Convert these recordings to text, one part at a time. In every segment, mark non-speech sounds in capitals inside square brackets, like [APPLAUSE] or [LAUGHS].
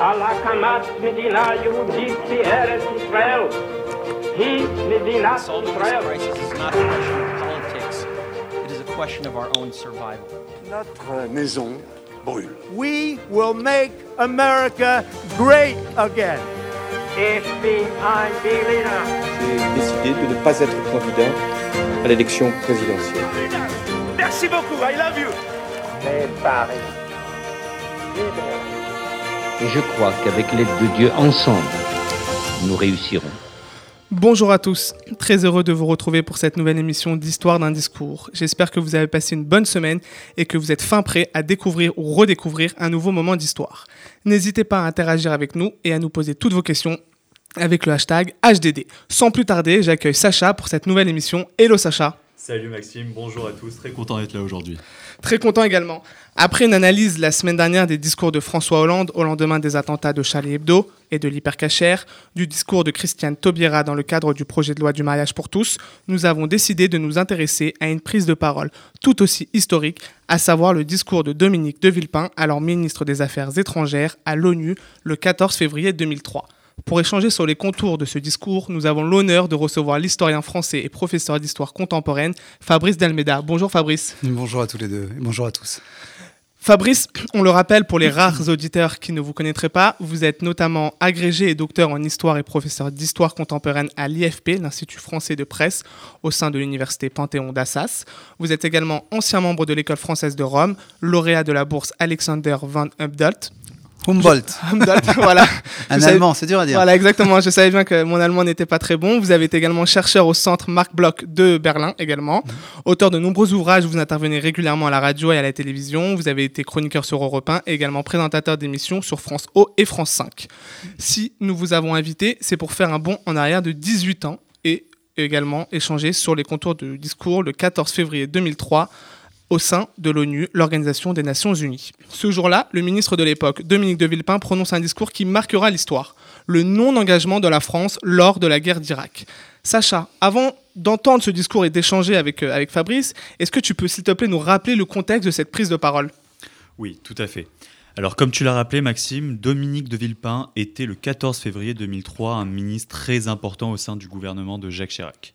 על הקמת מדינה יהודית בארץ ישראל. היא מדינת Solving this ישראל. crisis is not a question of politics. It is a question of our own survival. Notre maison brûle. We will make America great again. Ich bin ein Berliner. J'ai décidé de ne pas être candidat à l'élection présidentielle. Merci beaucoup. I love you. Mais Paris. Libre. Et je crois qu'avec l'aide de Dieu, ensemble, nous réussirons. Bonjour à tous, très heureux de vous retrouver pour cette nouvelle émission d'Histoire d'un discours. J'espère que vous avez passé une bonne semaine et que vous êtes fin prêt à découvrir ou redécouvrir un nouveau moment d'histoire. N'hésitez pas à interagir avec nous et à nous poser toutes vos questions avec le hashtag HDD. Sans plus tarder, j'accueille Sacha pour cette nouvelle émission. Hello Sacha Salut Maxime, bonjour à tous, très content d'être là aujourd'hui. Très content également. Après une analyse la semaine dernière des discours de François Hollande au lendemain des attentats de Charlie Hebdo et de l'hypercachère, du discours de Christiane Taubira dans le cadre du projet de loi du mariage pour tous, nous avons décidé de nous intéresser à une prise de parole tout aussi historique, à savoir le discours de Dominique de Villepin, alors ministre des Affaires étrangères, à l'ONU le 14 février 2003. Pour échanger sur les contours de ce discours, nous avons l'honneur de recevoir l'historien français et professeur d'histoire contemporaine, Fabrice Delmeda. Bonjour Fabrice. Bonjour à tous les deux et bonjour à tous. Fabrice, on le rappelle pour les rares auditeurs qui ne vous connaîtraient pas, vous êtes notamment agrégé et docteur en histoire et professeur d'histoire contemporaine à l'IFP, l'Institut français de presse, au sein de l'université Panthéon d'Assas. Vous êtes également ancien membre de l'école française de Rome, lauréat de la bourse Alexander van Humboldt. Humboldt, [LAUGHS] Humboldt, voilà. un savais- allemand, c'est dur à dire. Voilà, exactement. Je savais bien que mon allemand n'était pas très bon. Vous avez été également chercheur au centre Marc Bloch de Berlin également. Auteur de nombreux ouvrages, vous intervenez régulièrement à la radio et à la télévision. Vous avez été chroniqueur sur Europe 1 et également présentateur d'émissions sur France O et France 5. Si nous vous avons invité, c'est pour faire un bond en arrière de 18 ans et également échanger sur les contours du discours le 14 février 2003 au sein de l'ONU, l'Organisation des Nations Unies. Ce jour-là, le ministre de l'époque, Dominique de Villepin, prononce un discours qui marquera l'histoire, le non-engagement de la France lors de la guerre d'Irak. Sacha, avant d'entendre ce discours et d'échanger avec, euh, avec Fabrice, est-ce que tu peux, s'il te plaît, nous rappeler le contexte de cette prise de parole? Oui, tout à fait. Alors comme tu l'as rappelé Maxime, Dominique de Villepin était le 14 février 2003 un ministre très important au sein du gouvernement de Jacques Chirac.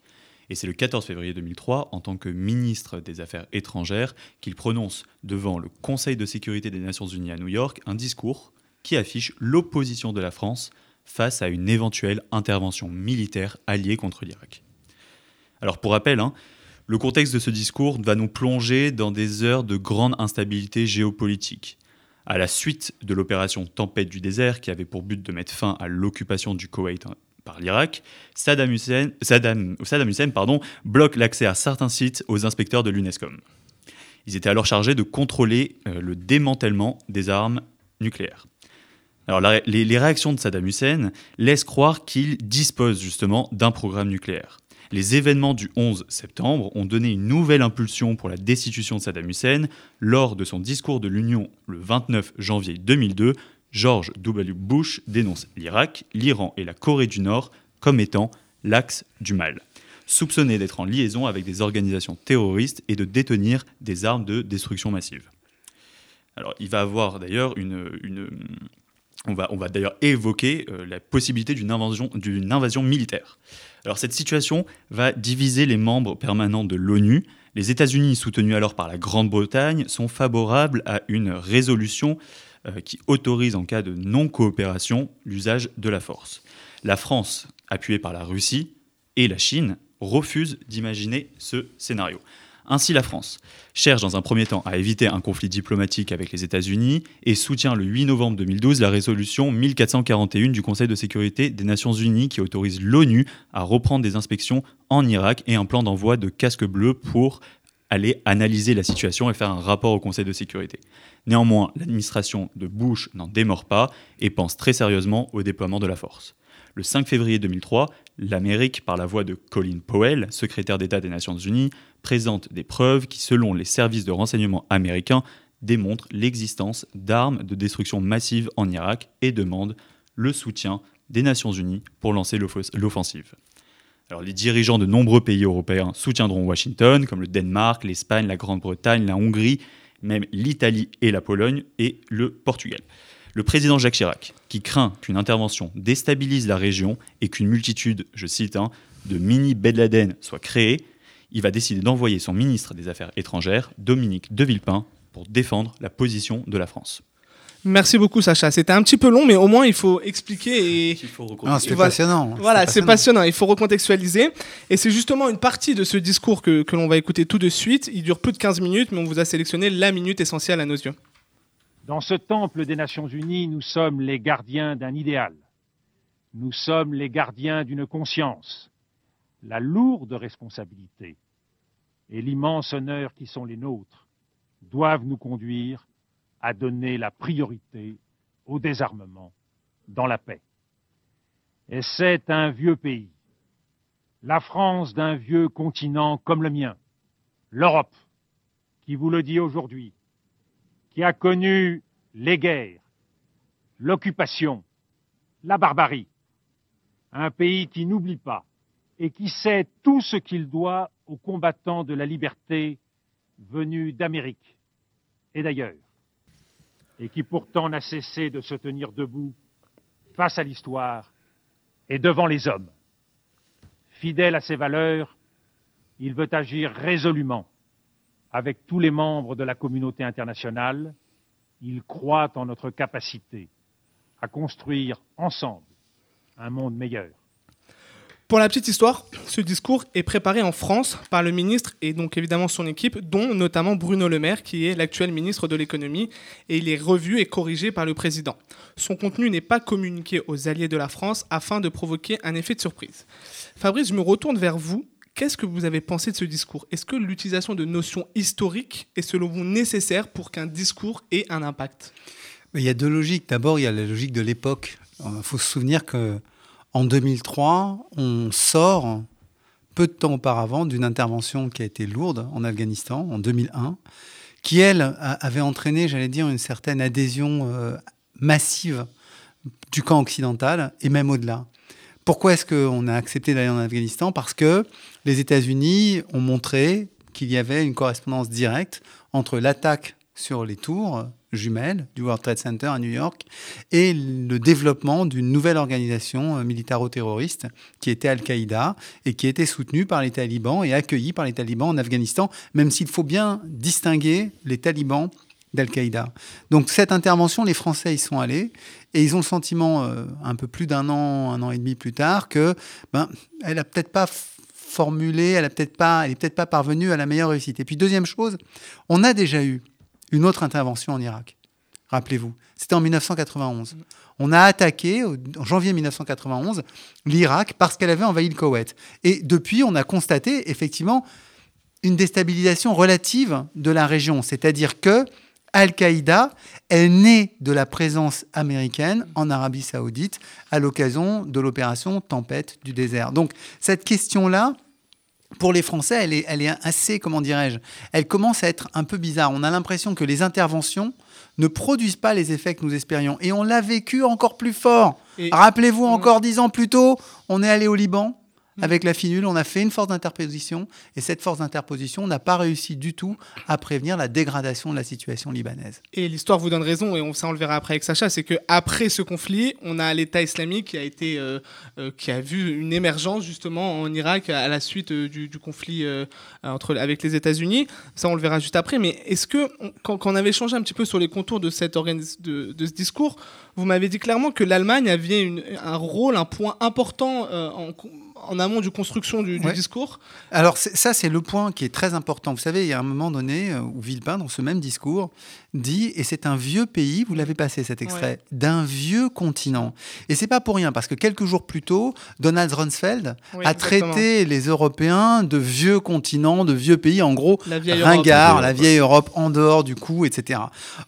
Et c'est le 14 février 2003, en tant que ministre des Affaires étrangères, qu'il prononce devant le Conseil de sécurité des Nations Unies à New York un discours qui affiche l'opposition de la France face à une éventuelle intervention militaire alliée contre l'Irak. Alors pour rappel, hein, le contexte de ce discours va nous plonger dans des heures de grande instabilité géopolitique. À la suite de l'opération Tempête du désert, qui avait pour but de mettre fin à l'occupation du Koweït hein, par l'Irak, Saddam Hussein, Saddam, bloque l'accès à certains sites aux inspecteurs de l'UNESCOM. Ils étaient alors chargés de contrôler euh, le démantèlement des armes nucléaires. Les, les réactions de Saddam Hussein laissent croire qu'il dispose justement d'un programme nucléaire. Les événements du 11 septembre ont donné une nouvelle impulsion pour la destitution de Saddam Hussein. Lors de son discours de l'Union le 29 janvier 2002, George W. Bush dénonce l'Irak, l'Iran et la Corée du Nord comme étant l'axe du mal, soupçonnés d'être en liaison avec des organisations terroristes et de détenir des armes de destruction massive. Alors, il va avoir d'ailleurs une, on va, d'ailleurs évoquer euh, la possibilité d'une invasion, invasion militaire. Alors cette situation va diviser les membres permanents de l'ONU. Les États-Unis, soutenus alors par la Grande-Bretagne, sont favorables à une résolution qui autorise en cas de non-coopération l'usage de la force. La France, appuyée par la Russie et la Chine, refuse d'imaginer ce scénario. Ainsi, la France cherche dans un premier temps à éviter un conflit diplomatique avec les États-Unis et soutient le 8 novembre 2012 la résolution 1441 du Conseil de sécurité des Nations Unies qui autorise l'ONU à reprendre des inspections en Irak et un plan d'envoi de casques bleus pour aller analyser la situation et faire un rapport au Conseil de sécurité. Néanmoins, l'administration de Bush n'en démord pas et pense très sérieusement au déploiement de la force. Le 5 février 2003, l'Amérique, par la voix de Colin Powell, secrétaire d'État des Nations Unies, présente des preuves qui, selon les services de renseignement américains, démontrent l'existence d'armes de destruction massive en Irak et demande le soutien des Nations Unies pour lancer l'offensive. Les dirigeants de nombreux pays européens soutiendront Washington, comme le Danemark, l'Espagne, la Grande-Bretagne, la Hongrie, même l'Italie et la Pologne et le Portugal. Le président Jacques Chirac, qui craint qu'une intervention déstabilise la région et qu'une multitude, je cite, hein, de mini Ben Laden soit créée, il va décider d'envoyer son ministre des Affaires étrangères, Dominique de Villepin, pour défendre la position de la France. Merci beaucoup, Sacha. C'était un petit peu long, mais au moins il faut expliquer et. Voilà. passionnant. Voilà, c'est passionnant. Il faut recontextualiser. Et c'est justement une partie de ce discours que, que l'on va écouter tout de suite. Il dure plus de 15 minutes, mais on vous a sélectionné la minute essentielle à nos yeux. Dans ce temple des Nations Unies, nous sommes les gardiens d'un idéal. Nous sommes les gardiens d'une conscience. La lourde responsabilité et l'immense honneur qui sont les nôtres doivent nous conduire à donner la priorité au désarmement dans la paix. Et c'est un vieux pays, la France d'un vieux continent comme le mien, l'Europe, qui vous le dit aujourd'hui, qui a connu les guerres, l'occupation, la barbarie. Un pays qui n'oublie pas et qui sait tout ce qu'il doit aux combattants de la liberté venus d'Amérique et d'ailleurs, et qui pourtant n'a cessé de se tenir debout face à l'histoire et devant les hommes. Fidèle à ses valeurs, il veut agir résolument avec tous les membres de la communauté internationale. Il croit en notre capacité à construire ensemble un monde meilleur. Pour la petite histoire, ce discours est préparé en France par le ministre et donc évidemment son équipe, dont notamment Bruno Le Maire, qui est l'actuel ministre de l'économie, et il est revu et corrigé par le président. Son contenu n'est pas communiqué aux alliés de la France afin de provoquer un effet de surprise. Fabrice, je me retourne vers vous. Qu'est-ce que vous avez pensé de ce discours? Est-ce que l'utilisation de notions historiques est selon vous nécessaire pour qu'un discours ait un impact? Il y a deux logiques. D'abord, il y a la logique de l'époque. Il faut se souvenir que en 2003, on sort peu de temps auparavant d'une intervention qui a été lourde en Afghanistan en 2001, qui elle avait entraîné, j'allais dire, une certaine adhésion euh, massive du camp occidental et même au-delà. Pourquoi est-ce qu'on a accepté d'aller en Afghanistan? Parce que les États-Unis ont montré qu'il y avait une correspondance directe entre l'attaque sur les tours jumelles du World Trade Center à New York et le développement d'une nouvelle organisation euh, militaro-terroriste qui était Al-Qaïda et qui était soutenue par les talibans et accueillie par les talibans en Afghanistan, même s'il faut bien distinguer les talibans d'Al-Qaïda. Donc cette intervention, les Français y sont allés et ils ont le sentiment, euh, un peu plus d'un an, un an et demi plus tard, que ben, elle a peut-être pas formulé, elle a peut-être pas, peut-être pas parvenue à la meilleure réussite. Et puis deuxième chose, on a déjà eu une autre intervention en Irak. Rappelez-vous, c'était en 1991. On a attaqué en janvier 1991 l'Irak parce qu'elle avait envahi le Koweït. Et depuis, on a constaté effectivement une déstabilisation relative de la région, c'est-à-dire que Al-Qaïda est né de la présence américaine en Arabie Saoudite à l'occasion de l'opération Tempête du désert. Donc cette question-là, pour les Français, elle est, elle est assez, comment dirais-je, elle commence à être un peu bizarre. On a l'impression que les interventions ne produisent pas les effets que nous espérions. Et on l'a vécu encore plus fort. Rappelez-vous, encore dix ans plus tôt, on est allé au Liban avec la finule, on a fait une force d'interposition, et cette force d'interposition n'a pas réussi du tout à prévenir la dégradation de la situation libanaise. Et l'histoire vous donne raison, et on, ça on le verra après avec Sacha, c'est que après ce conflit, on a l'État islamique qui a été, euh, euh, qui a vu une émergence justement en Irak à la suite euh, du, du conflit entre avec les États-Unis. Ça on le verra juste après. Mais est-ce que on- quand, quand on avait échangé un petit peu sur les contours de cette de, de ce discours, vous m'avez dit clairement que l'Allemagne avait une- un rôle, un point important en, en amont du construction du, du Ouais. discours. Alors ça, c'est le point qui est très important. Vous savez, il y a un moment donné euh, où Villepin, dans ce même discours, dit, et c'est un vieux pays, vous l'avez passé cet extrait, d'un vieux continent. Et c'est pas pour rien, parce que quelques jours plus tôt, Donald Rumsfeld Oui, a exactement. traité les Européens de vieux continents, de vieux pays, en gros, La vieille ringards, Europe. la vieille Europe en dehors du coup, etc.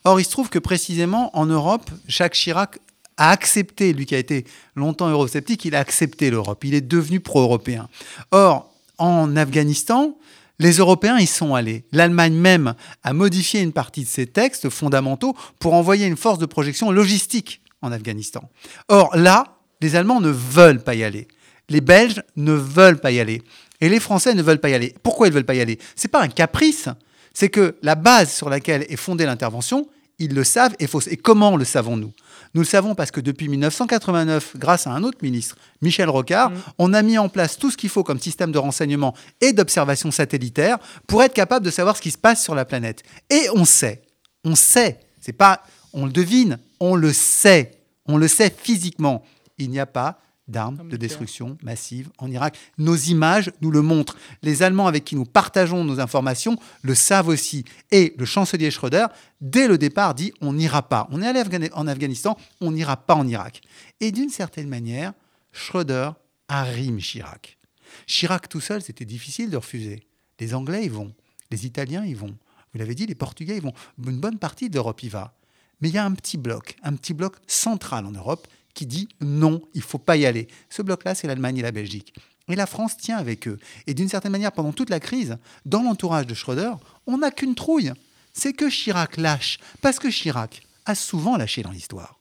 Or, il se trouve que précisément en Europe, Jacques Chirac a accepté, lui qui a été longtemps eurosceptique, il a accepté l'Europe. Il est devenu pro-européen. Or, en Afghanistan, les Européens y sont allés. L'Allemagne même a modifié une partie de ses textes fondamentaux pour envoyer une force de projection logistique en Afghanistan. Or, là, les Allemands ne veulent pas y aller. Les Belges ne veulent pas y aller. Et les Français ne veulent pas y aller. Pourquoi ils ne veulent pas y aller? C'est pas un caprice. C'est que la base sur laquelle est fondée l'intervention, ils le savent et fausse. Et comment le savons-nous? Nous le savons parce que depuis 1989, grâce à un autre ministre, Michel Rocard, on a mis en place tout ce qu'il faut comme système de renseignement et d'observation satellitaire pour être capable de savoir ce qui se passe sur la planète. Et on sait, on sait, c'est pas, on le devine, on le sait, on le sait physiquement. Il n'y a pas d'armes de destruction massive en Irak. Nos images nous le montrent. Les Allemands avec qui nous partageons nos informations le savent aussi. Et le chancelier Schröder, dès le départ, dit on n'ira pas. On est allé en Afghanistan, on n'ira pas en Irak. Et d'une certaine manière, Schröder arrime Chirac. Chirac tout seul, c'était difficile de refuser. Les Anglais y vont, les Italiens y vont. Vous l'avez dit, les Portugais y vont. Une bonne partie de l'Europe y va. Mais il y a un petit bloc, un petit bloc central en Europe qui dit non, il faut pas y aller. Ce bloc-là, c'est l'Allemagne et la Belgique. Et la France tient avec eux. Et d'une certaine manière, pendant toute la crise, dans l'entourage de Schröder, on n'a qu'une trouille. C'est que Chirac lâche. Parce que Chirac a souvent lâché dans l'histoire.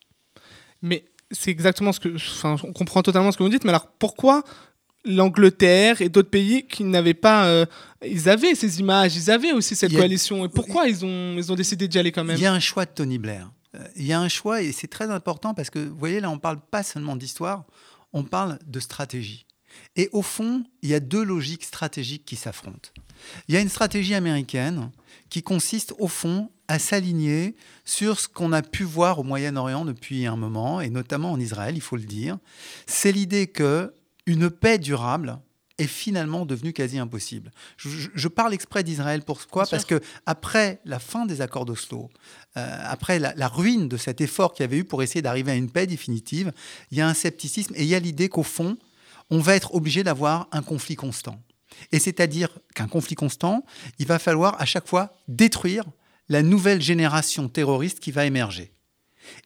Mais c'est exactement ce que. Enfin, on comprend totalement ce que vous dites, mais alors pourquoi l'Angleterre et d'autres pays qui n'avaient pas. euh, ils avaient ces images, ils avaient aussi cette a- coalition. Et pourquoi ils ont, ils ont décidé d'y aller quand même? Il y a un choix de Tony Blair. Euh, Il y a un choix et c'est très important parce que, vous voyez, là, on parle pas seulement d'histoire, on parle de stratégie. Et au fond, il y a deux logiques stratégiques qui s'affrontent. Il y a une stratégie américaine qui consiste, au fond, à s'aligner sur ce qu'on a pu voir au Moyen-Orient depuis un moment, et notamment en Israël, il faut le dire. C'est l'idée que une paix durable est finalement devenue quasi impossible. Je, parle exprès d'Israël pourquoi. Parce que après la fin des accords d'Oslo, euh, après la, la ruine de cet effort qu'il y avait eu pour essayer d'arriver à une paix définitive, il y a un scepticisme et il y a l'idée qu'au fond, on va être obligé d'avoir un conflit constant. Et c'est-à-dire qu'un conflit constant, il va falloir à chaque fois détruire la nouvelle génération terroriste qui va émerger.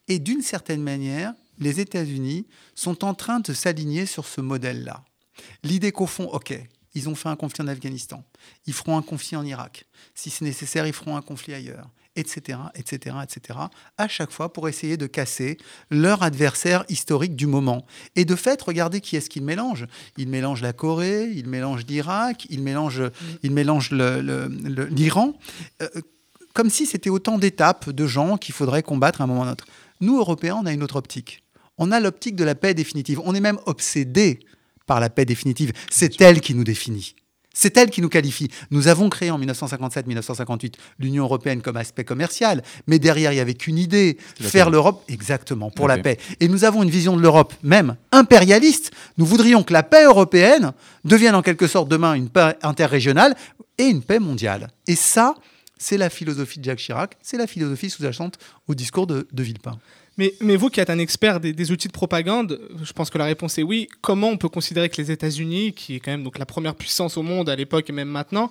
Et d'une certaine manière, les États-Unis sont en train de s'aligner sur ce modèle-là. L'idée qu'au fond, OK, ils ont fait un conflit en Afghanistan, ils feront un conflit en Irak, si c'est nécessaire, ils feront un conflit ailleurs, etc., etc., etc., à chaque fois pour essayer de casser leur adversaire historique du moment. Et de fait, regardez qui est-ce qu'ils mélangent. Ils mélangent la Corée, ils mélangent l'Irak, ils mélangent, ils mélangent l'Iran, euh, comme si c'était autant d'étapes de gens qu'il faudrait combattre à un moment ou à un autre. Nous, Européens, on a une autre optique. On a l'optique de la paix définitive. On est même obsédés par la paix définitive. C'est elle qui nous définit. C'est elle qui nous qualifie. Nous avons créé en 1957-1958 l'Union européenne comme aspect commercial, mais derrière, il n'y avait qu'une idée, faire l'Europe exactement pour La la paix. paix. Et nous avons une vision de l'Europe même impérialiste. Nous voudrions que la paix européenne devienne en quelque sorte demain une paix interrégionale et une paix mondiale. Et ça, c'est la philosophie de Jacques Chirac, c'est la philosophie sous-jacente au discours de, de Villepin. Mais, vous qui êtes un expert des, des outils de propagande, je pense que la réponse est oui. Comment on peut considérer que les États-Unis, qui est quand même donc la première puissance au monde à l'époque et même maintenant,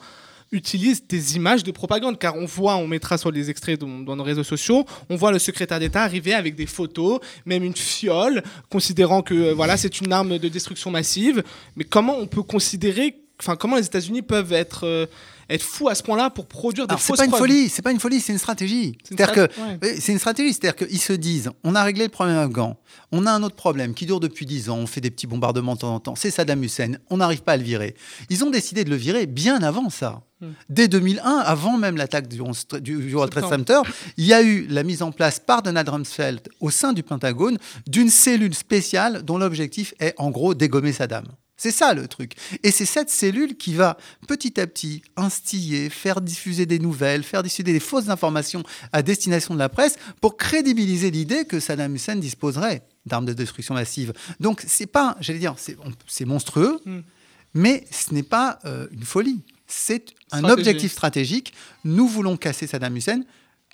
utilisent des images de propagande? Car on voit, on mettra sur les extraits dans, dans nos réseaux sociaux, on voit le secrétaire d'État arriver avec des photos, même une fiole, considérant que euh, voilà c'est une arme de destruction massive. Mais comment on peut considérer, enfin comment les États-Unis peuvent être euh, être fous à ce point-là pour produire des Alors, c'est fausses pas une folie, c'est pas une folie, c'est une stratégie. C'est une C'est-à-dire que strat- ouais. c'est une stratégie, c'est-à-dire qu'ils se disent, on a réglé le problème afghan, on a un autre problème qui dure depuis 10 ans, on fait des petits bombardements de temps en temps, c'est Saddam Hussein, on n'arrive pas à le virer. Ils ont décidé de le virer bien avant ça. Hmm. Dès 2001, avant même l'attaque du, 11 du- World Trade. Center, il y a eu la mise en place par Donald Rumsfeld au sein du Pentagone d'une cellule spéciale dont l'objectif est en gros dégommer Saddam. C'est ça le truc. Et c'est cette cellule qui va petit à petit instiller, faire diffuser des nouvelles, faire diffuser des fausses informations à destination de la presse pour crédibiliser l'idée que Saddam Hussein disposerait d'armes de destruction massive. Donc c'est pas, j'allais dire, c'est on- c'est monstrueux, Hmm. mais ce n'est pas euh, une folie. C'est un objectif stratégique. Nous voulons casser Saddam Hussein.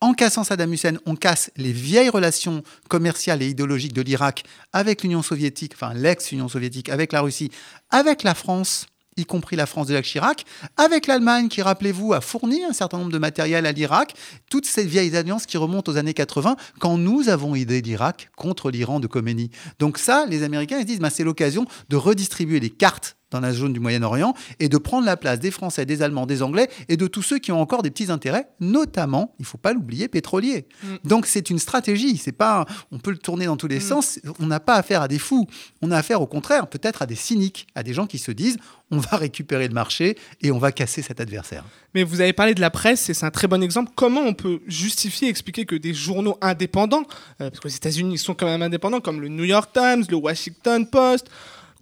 En cassant Saddam Hussein, on casse les vieilles relations commerciales et idéologiques de l'Irak avec l'Union soviétique, enfin l'ex-Union soviétique, avec la Russie, avec la France, y compris la France de Jacques Chirac, avec l'Allemagne qui, rappelez-vous, a fourni un certain nombre de matériel à l'Irak, toutes ces vieilles alliances qui remontent aux années 80, quand nous avons aidé l'Irak contre l'Iran de Khomeini. Donc ça, les Américains, ils se disent, bah, c'est l'occasion de redistribuer les cartes dans la zone du Moyen-Orient et de prendre la place des Français, des Allemands, des Anglais et de tous ceux qui ont encore des petits intérêts, notamment, il faut pas l'oublier, pétroliers. Mm. Donc c'est une stratégie, c'est pas on peut le tourner dans tous les Mm. sens, on n'a pas affaire à des fous, on a affaire au contraire peut-être à des cyniques, à des gens qui se disent on va récupérer le marché et on va casser cet adversaire. Mais vous avez parlé de la presse, et c'est un très bon exemple. Comment on peut justifier, expliquer que des journaux indépendants, euh, parce qu'aux États-Unis ils sont quand même indépendants, comme le New York Times, le Washington Post,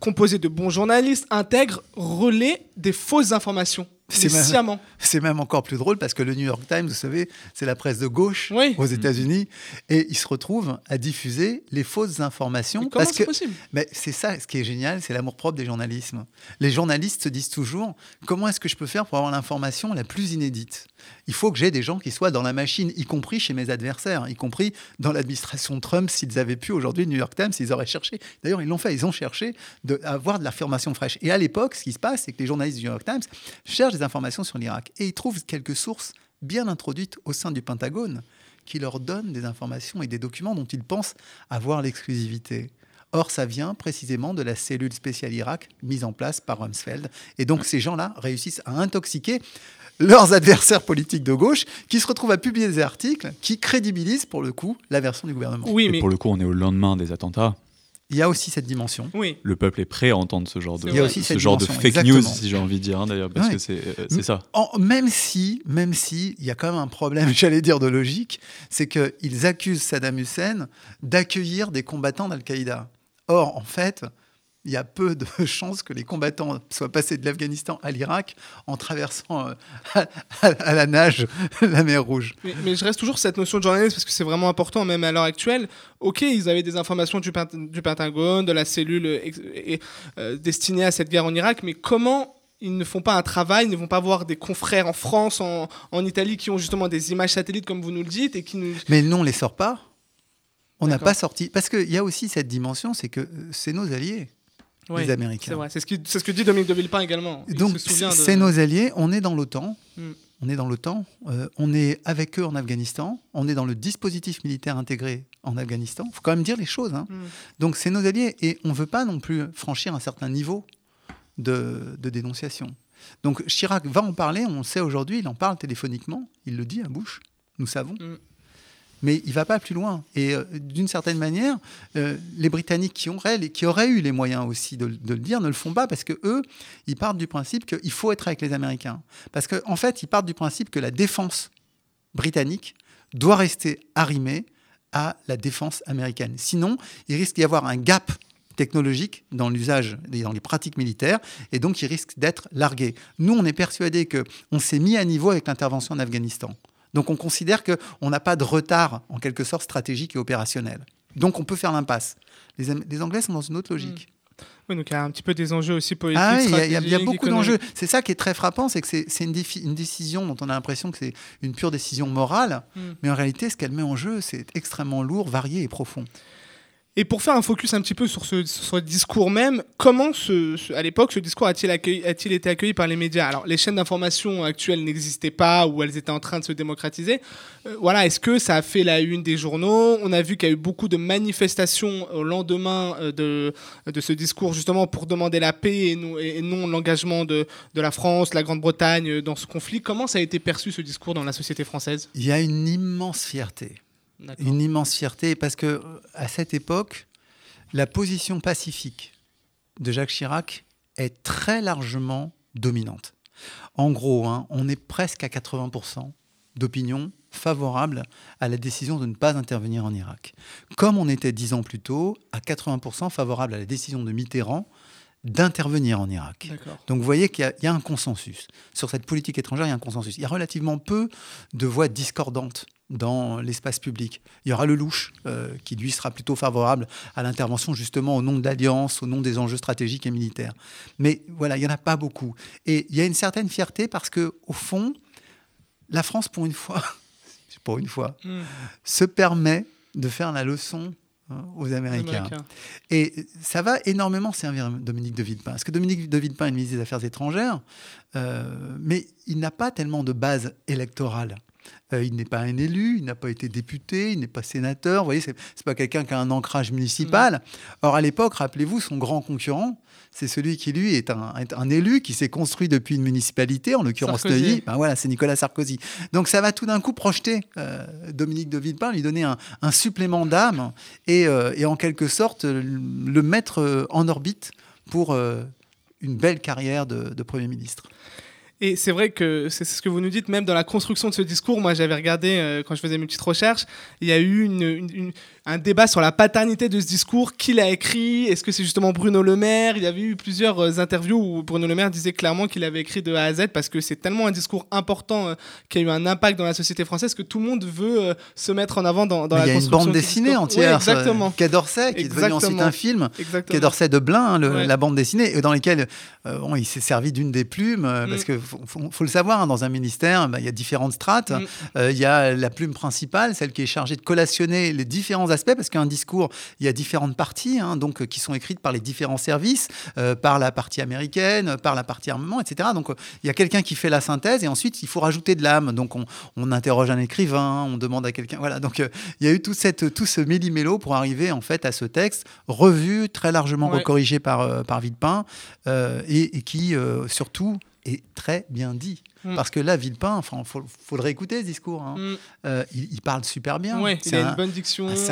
composés de bons journalistes, intègrent, relaient des fausses informations, C'est même- sciemment. C'est même encore plus drôle parce que le New York Times, vous savez, c'est la presse de gauche Oui. aux États-Unis et ils se retrouvent à diffuser les fausses informations. Mais comment parce c'est que possible mais c'est ça, ce qui est génial, c'est l'amour propre des journalismes. Les journalistes se disent toujours comment est-ce que je peux faire pour avoir l'information la plus inédite? Il faut que j'ai des gens qui soient dans la machine, y compris chez mes adversaires, y compris dans l'administration Trump. S'ils avaient pu aujourd'hui, le New York Times, ils auraient cherché. D'ailleurs, ils l'ont fait. Ils ont cherché à avoir de l'information fraîche. Et à l'époque, ce qui se passe, c'est que les journalistes du New York Times cherchent des informations sur l'Irak et ils trouvent quelques sources bien introduites au sein du Pentagone qui leur donnent des informations et des documents dont ils pensent avoir l'exclusivité. Or, ça vient précisément de la cellule spéciale Irak mise en place par Rumsfeld. Et donc, ces gens-là réussissent à intoxiquer leurs adversaires politiques de gauche qui se retrouvent à publier des articles qui crédibilisent, pour le coup, la version du gouvernement. Oui, Et mais pour le coup, on est au lendemain des attentats. Il y a aussi cette dimension. oui. Le peuple est prêt à entendre ce genre de, Il y a aussi ce genre de fake news, si j'ai envie de dire, hein, d'ailleurs, parce Ouais. que c'est euh, c'est ça. En- même si, même si, il y a quand même un problème, [LAUGHS] j'allais dire de logique, c'est qu'ils accusent Saddam Hussein d'accueillir des combattants d'Al-Qaïda. Or, en fait, il y a peu de [LAUGHS] chances que les combattants soient passés de l'Afghanistan à l'Irak en traversant euh, à, à- à la nage [LAUGHS] la mer Rouge. Mais, mais je reste toujours sur cette notion de journaliste parce que c'est vraiment important, même à l'heure actuelle. Ok, ils avaient des informations du, Pent- du Pentagone, de la cellule euh, et, euh, destinée à cette guerre en Irak, mais comment ils ne font pas un travail, ils ne vont pas voir des confrères en France, en, en Italie, qui ont justement des images satellites, comme vous nous le dites, et qui nous... Mais nous, on les sort pas. On n'a pas sorti. Parce qu'il y a aussi cette dimension, c'est que euh, c'est nos alliés, Ouais, les Américains. C'est ce, que dit Dominique de Villepin également. Il Donc, de- c'est nos alliés. On est dans l'OTAN. Mm. On est dans l'OTAN. euh, on est avec eux en Afghanistan. On est dans le dispositif militaire intégré en Afghanistan. Il faut quand même dire les choses. hein. Mm. Donc, c'est nos alliés. Et on ne veut pas non plus franchir un certain niveau de, de dénonciation. Donc, Chirac va en parler. On le sait aujourd'hui. Il en parle téléphoniquement. Il le dit à bouche. Nous savons. Mm. Mais il va pas plus loin. Et euh, d'une certaine manière, euh, les Britanniques qui auraient, eu les moyens aussi de, le dire ne le font pas parce que eux, ils partent du principe qu'il faut être avec les Américains. Parce qu'en en fait, ils partent du principe que la défense britannique doit rester arrimée à la défense américaine. Sinon, il risque d'y avoir un gap technologique dans l'usage et dans les pratiques militaires, et donc il risque d'être largué. Nous, on est persuadés que on s'est mis à niveau avec l'intervention en Afghanistan. Donc on considère qu'on n'a pas de retard, en quelque sorte, stratégique et opérationnel. Donc on peut faire l'impasse. Les, Anglais sont dans une autre logique. Oui, donc il y a un petit peu des enjeux aussi politiques. Ah, oui, il y a- il y, y a beaucoup d'enjeux. C'est ça qui est très frappant, c'est que c'est une décision dont on a l'impression que c'est une pure décision morale, Mm. mais en réalité, ce qu'elle met en jeu, c'est extrêmement lourd, varié et profond. Et pour faire un focus un petit peu sur ce, discours même, comment, à l'époque, ce discours a-t-il été accueilli par les médias? Alors, les chaînes d'information actuelles n'existaient pas ou elles étaient en train de se démocratiser. Euh, voilà, est-ce que ça a fait la une des journaux? On a vu qu'il y a eu beaucoup de manifestations au lendemain euh, de, ce discours, justement pour demander la paix et non, et non l'engagement de, de la France, la Grande-Bretagne euh, dans ce conflit. Comment ça a été perçu ce discours dans la société française? Il y a une immense fierté. Une immense fierté parce que à cette époque, la position pacifique de Jacques Chirac est très largement dominante. En gros, hein, on est presque à 80% d'opinion favorable à la décision de ne pas intervenir en Irak. Comme on était dix ans plus tôt, à 80% favorable à la décision de Mitterrand d'intervenir en Irak. Donc vous voyez qu'il y, a un consensus. Sur cette politique étrangère, il y a un consensus. Il y a relativement peu de voix discordantes dans l'espace public. Il y aura le louche, euh, qui lui sera plutôt favorable à l'intervention justement au nom de l'alliance, au nom des enjeux stratégiques et militaires. Mais voilà, il n'y en a pas beaucoup. Et il y a une certaine fierté parce que, au fond, la France, pour une fois, [LAUGHS] pour une fois, Mm. se permet de faire la leçon hein, aux Américains. Américains. Et ça va énormément servir Dominique de Villepin. Parce que Dominique de Villepin est ministre des Affaires étrangères, euh, mais il n'a pas tellement de base électorale. Euh, il n'est pas un élu, il n'a pas été député, il n'est pas sénateur. Vous voyez, c'est pas quelqu'un qui a un ancrage municipal. Or, à l'époque, rappelez-vous, son grand concurrent, c'est celui qui, lui, est un, est un élu qui s'est construit depuis une municipalité, en l'occurrence. Neuilly. Ben voilà, c'est Nicolas Sarkozy. Donc, ça va tout d'un coup projeter euh, Dominique de Villepin, lui donner un, un supplément d'âme et, euh, et en quelque sorte le mettre en orbite pour une belle carrière de, de Premier ministre. Et c'est vrai que c'est ce que vous nous dites, même dans la construction de ce discours. Moi, j'avais regardé, euh, quand je faisais mes petites recherches, il y a eu une- un débat sur la paternité de ce discours. Qui l'a écrit? Est-ce que c'est justement Bruno Le Maire? Il y avait eu plusieurs euh, interviews où Bruno Le Maire disait clairement qu'il avait écrit de A à Z parce que c'est tellement un discours important euh, qui a eu un impact dans la société française que tout le monde veut euh, se mettre en avant dans, dans la il y a une bande dessinée entière. Ouais, exactement. Quai d'Orsay, qui est devenu ensuite Exactement. un film. Exactement. Quai d'Orsay de hein, le- Ouais. la bande dessinée, dans euh, bon, il s'est servi d'une des plumes, euh, parce Mm. que faut, faut- faut le savoir, hein, dans un ministère, bah, il y a différentes strates. Mm. Euh, il y a la plume principale, celle qui est chargée de collationner les différents aspects, parce qu'un discours, il y a différentes parties, hein, donc euh, qui sont écrites par les différents services, euh, par la partie américaine, par la partie armement, etc. Donc euh, il y a quelqu'un qui fait la synthèse, et ensuite il faut rajouter de l'âme. Donc on, on interroge un écrivain, on demande à quelqu'un, voilà. Donc euh, il y a eu tout, cette, tout ce méli-mélo pour arriver en fait à ce texte revu, très largement Ouais. recorrigé par, euh, par Villepin, euh, et, et qui euh, surtout est très bien dit. Mm. Parce que là, Villepin, enfin, faut, faut le réécouter ce discours. hein. Mm. Euh, il, il parle super bien. Ouais, il a un- une bonne diction, ah, c'est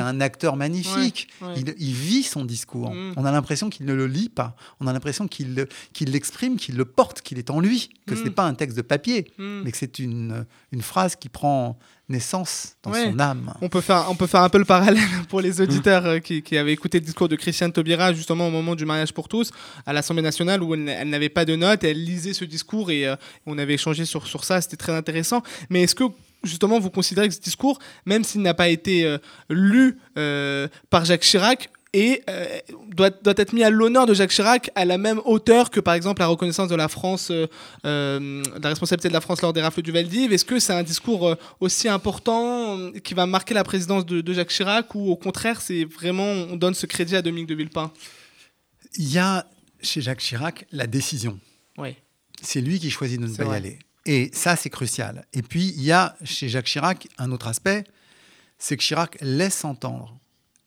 un, acteur magnifique. Ouais, ouais. Il, il vit son discours. Mm. On a l'impression qu'il ne le lit pas. On a l'impression qu'il le- qu'il l'exprime, qu'il le porte, qu'il est en lui. Que ce n'est pas un texte de papier, mais que c'est une, une phrase qui prend naissance dans Ouais. son âme. On peut, faire, on peut faire un peu le parallèle [LAUGHS] pour les auditeurs euh, qui, qui avaient écouté le discours de Christiane Taubira justement au moment du mariage pour tous à l'Assemblée nationale où elle, n'avait pas de notes elle lisait ce discours et euh, on avait échangé sur, sur ça, c'était très intéressant. Mais est-ce que justement vous considérez que ce discours, même s'il n'a pas été euh, lu euh, par Jacques Chirac, et euh, doit, doit être mis à l'honneur de Jacques Chirac à la même hauteur que par exemple la reconnaissance de la France, euh, euh, de la responsabilité de la France lors des rafles du Valdiv. Est-ce que c'est un discours aussi important qui va marquer la présidence de, de Jacques Chirac ou au contraire c'est vraiment on donne ce crédit à Dominique de Villepin? Il y a chez Jacques Chirac la décision. Oui. C'est lui qui choisit de ne pas y aller. Et ça, c'est crucial. Et puis, il y a chez Jacques Chirac un autre aspect, c'est que Chirac laisse entendre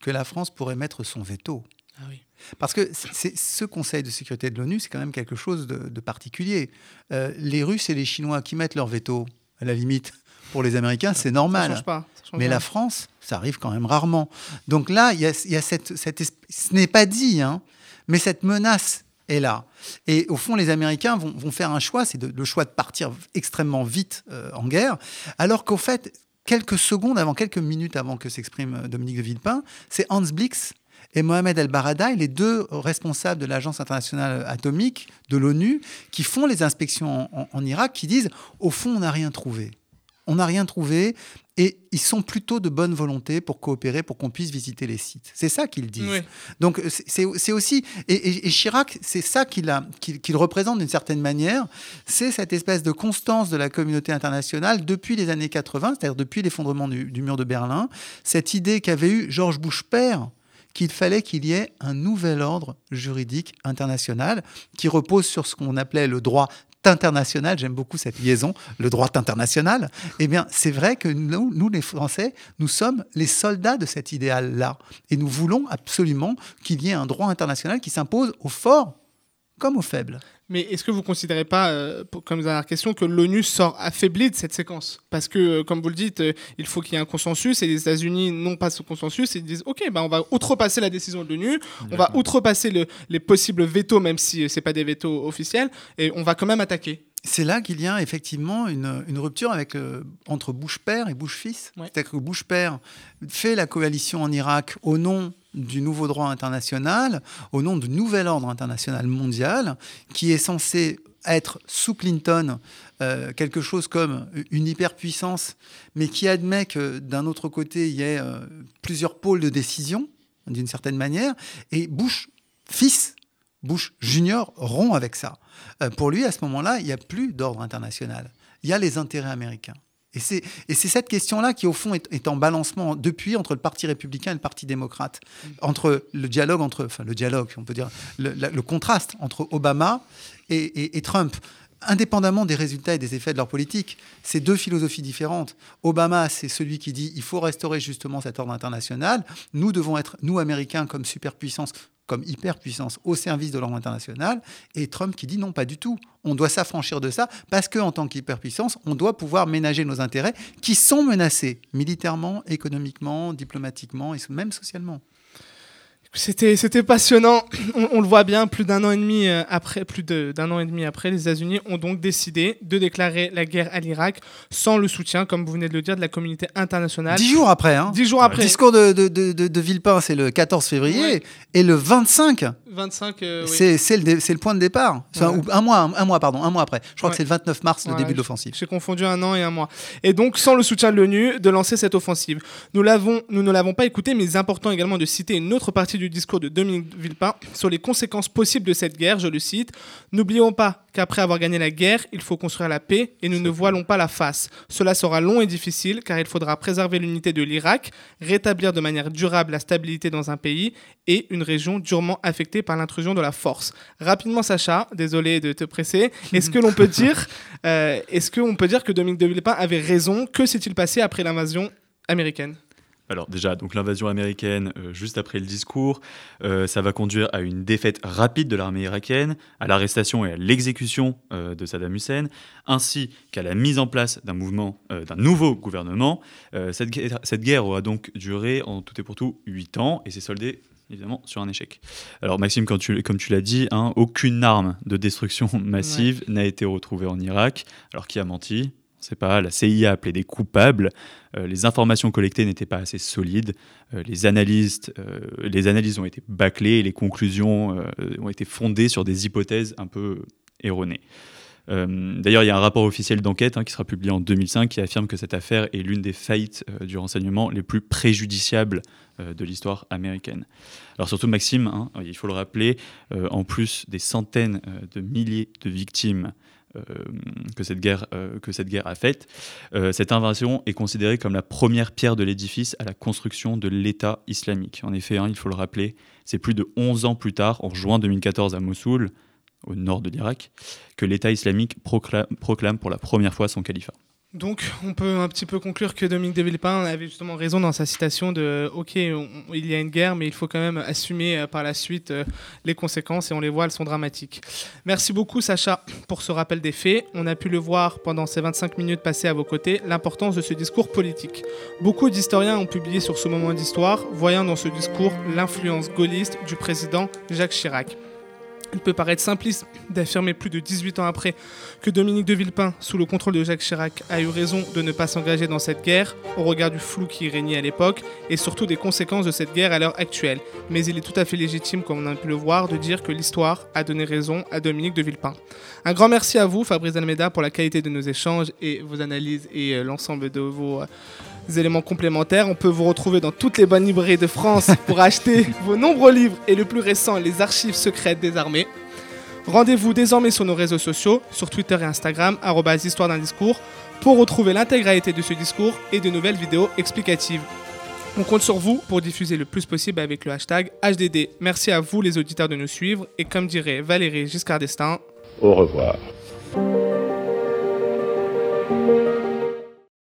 que la France pourrait mettre son veto. Ah oui. Parce que c'est ce Conseil de sécurité de l'ONU, c'est quand même quelque chose de, de particulier. Euh, les Russes et les Chinois qui mettent leur veto, à la limite, pour les Américains, c'est Ça normal. change pas. ça change Mais pas. la France, ça arrive quand même rarement. Donc là, il y a, il y a cette, ce n'est pas dit, hein, mais cette menace est là. Et au fond, les Américains vont, vont faire un choix, c'est le choix de partir extrêmement vite euh, en guerre, alors qu'au fait, quelques secondes avant, quelques minutes avant que s'exprime euh, Dominique de Villepin, c'est Hans Blix et Mohamed El Baradei, les deux responsables de l'Agence internationale atomique de l'ONU, qui font les inspections en- en Irak, qui disent, au fond, on n'a rien trouvé. On n'a rien trouvé et ils sont plutôt de bonne volonté pour coopérer, pour qu'on puisse visiter les sites. C'est ça qu'ils disent. Oui. Donc c'est- aussi et, et- et Chirac, c'est ça qu'il représente d'une certaine manière, c'est cette espèce de constance de la communauté internationale depuis les années 80, c'est-à-dire depuis l'effondrement du, du mur de Berlin, cette idée qu'avait eu George Bush père qu'il fallait qu'il y ait un nouvel ordre juridique international qui repose sur ce qu'on appelait le droit international, j'aime beaucoup cette liaison, le droit international, eh bien, c'est vrai que nous, nous, les Français, nous sommes les soldats de cet idéal-là. Et nous voulons absolument qu'il y ait un droit international qui s'impose aux forts comme aux faibles. Mais est-ce que vous ne considérez pas, euh, pour- comme dernière question, que l'ONU sort affaiblie de cette séquence? Parce que, euh, comme vous le dites, euh, il faut qu'il y ait un consensus et les États-Unis n'ont pas ce consensus et ils disent Ok, bah, on va outrepasser la décision de l'ONU, on va outrepasser le- les possibles vétos, même si ce n'est pas des vétos officiels, et on va quand même attaquer. C'est là qu'il y a effectivement une, une rupture avec, euh, entre Bush père et Bush fils. Ouais. C'est-à-dire que Bush père fait la coalition en Irak au nom du nouveau droit international, au nom du nouvel ordre international mondial, qui est censé être sous Clinton euh, quelque chose comme une hyperpuissance, mais qui admet que d'un autre côté, il y ait euh, plusieurs pôles de décision, d'une certaine manière, et Bush fils Bush junior rompt avec ça. Euh, pour lui, à ce moment-là, il n'y a plus d'ordre international. Il y a les intérêts américains. Et c'est, et c'est cette question-là qui, au fond, est, est en balancement depuis entre le Parti républicain et le Parti démocrate. Entre le dialogue, entre, enfin le dialogue, on peut dire, le, la- le contraste entre Obama et, et- et Trump. Indépendamment des résultats et des effets de leur politique. C'est deux philosophies différentes. Obama, c'est celui qui dit il faut restaurer justement cet ordre international. Nous devons être, nous Américains, comme superpuissance, comme hyperpuissance au service de l'ordre international. Et Trump qui dit non, pas du tout. On doit s'affranchir de ça parce qu'en tant qu'hyperpuissance, on doit pouvoir ménager nos intérêts qui sont menacés militairement, économiquement, diplomatiquement et même socialement. C'était, c'était passionnant. On, on le voit bien, plus d'un an et demi euh, après, plus d'un an et demi après, les États-Unis ont donc décidé de déclarer la guerre à l'Irak sans le soutien, comme vous venez de le dire, de la communauté internationale. Dix jours après, hein. Dix jours après. Le discours de, de, de, de- de Villepin, c'est le 14 février. Et le 25, 25. euh, oui. c'est c'est le, dé- c'est le point de départ. Ouais. un, mois, un, un mois, pardon, un mois après. Je crois Ouais. que c'est le 29 mars, le début de l'offensive. J'ai confondu un an et un mois. Et donc, sans le soutien de l'ONU, de lancer cette offensive. Nous, l'avons, nous ne l'avons pas écouté, mais il est important également de citer une autre partie du discours de Dominique Villepin sur les conséquences possibles de cette guerre. Je le cite N'oublions pas qu'après avoir gagné la guerre, il faut construire la paix et nous ne voilons pas la face. Cela sera long et difficile car il faudra préserver l'unité de l'Irak, rétablir de manière durable la stabilité dans un pays et une région durement affectée par l'intrusion de la force. Rapidement, Sacha, désolé de te presser, est-ce que l'on peut [LAUGHS] dire, euh, est-ce qu'on peut dire que Dominique de Villepin avait raison? Que s'est-il passé après l'invasion américaine? Alors déjà, donc l'invasion américaine, euh, juste après le discours, euh, ça va conduire à une défaite rapide de l'armée irakienne, à l'arrestation et à l'exécution euh, de Saddam Hussein, ainsi qu'à la mise en place d'un mouvement, d'un nouveau gouvernement. Cette, guerre, cette guerre aura donc duré en tout et pour tout 8 ans et s'est soldée évidemment sur un échec. Alors Maxime, quand tu- comme tu l'as dit, hein, aucune arme de destruction [LAUGHS] massive n'a été retrouvée en Irak. Alors qui a menti? Sait pas, la CIA a appelé des coupables, euh, les informations collectées n'étaient pas assez solides, euh, les, analystes, euh, les analyses ont été bâclées et les conclusions ont été fondées sur des hypothèses un peu erronées. D'ailleurs, il y a un rapport officiel d'enquête hein, qui sera publié en 2005 qui affirme que cette affaire est l'une des faillites du renseignement les plus préjudiciables de l'histoire américaine. Alors surtout Maxime, hein, il faut le rappeler, en plus des centaines de milliers de victimes que, cette guerre, euh, que cette guerre a faites, euh, cette invasion est considérée comme la première pierre de l'édifice à la construction de l'État islamique. En effet, hein, il faut le rappeler, c'est plus de 11 ans plus tard, en juin 2014 à Mossoul, au nord de l'Irak, que l'État islamique procla- proclame pour la première fois son califat. Donc, on peut un petit peu conclure que Dominique de Villepin avait justement raison dans sa citation de OK, il y a une guerre, mais il faut quand même assumer euh, par la suite euh, les conséquences et on les voit, elles sont dramatiques. Merci beaucoup, Sacha, pour ce rappel des faits. On a pu le voir pendant ces 25 minutes passées à vos côtés, l'importance de ce discours politique. Beaucoup d'historiens ont publié sur ce moment d'histoire, voyant dans ce discours l'influence gaulliste du président Jacques Chirac. Il peut paraître simpliste d'affirmer plus de 18 ans après que Dominique de Villepin, sous le contrôle de Jacques Chirac, a eu raison de ne pas s'engager dans cette guerre, au regard du flou qui régnait à l'époque, et surtout des conséquences de cette guerre à l'heure actuelle. Mais il est tout à fait légitime, comme on a pu le voir, de dire que l'histoire a donné raison à Dominique de Villepin. Un grand merci à vous, Fabrice Almeida, pour la qualité de nos échanges et vos analyses et euh, l'ensemble de vos... éléments complémentaires. On peut vous retrouver dans toutes les bonnes librairies de France pour [LAUGHS] acheter vos nombreux livres et le plus récent, les archives secrètes des armées. Rendez-vous désormais sur nos réseaux sociaux, sur Twitter et Instagram, histoire d'un discours, pour retrouver l'intégralité de ce discours et de nouvelles vidéos explicatives. On compte sur vous pour diffuser le plus possible avec le hashtag HDD. Merci à vous les auditeurs de nous suivre et comme dirait Valérie Giscard d'Estaing, Au revoir.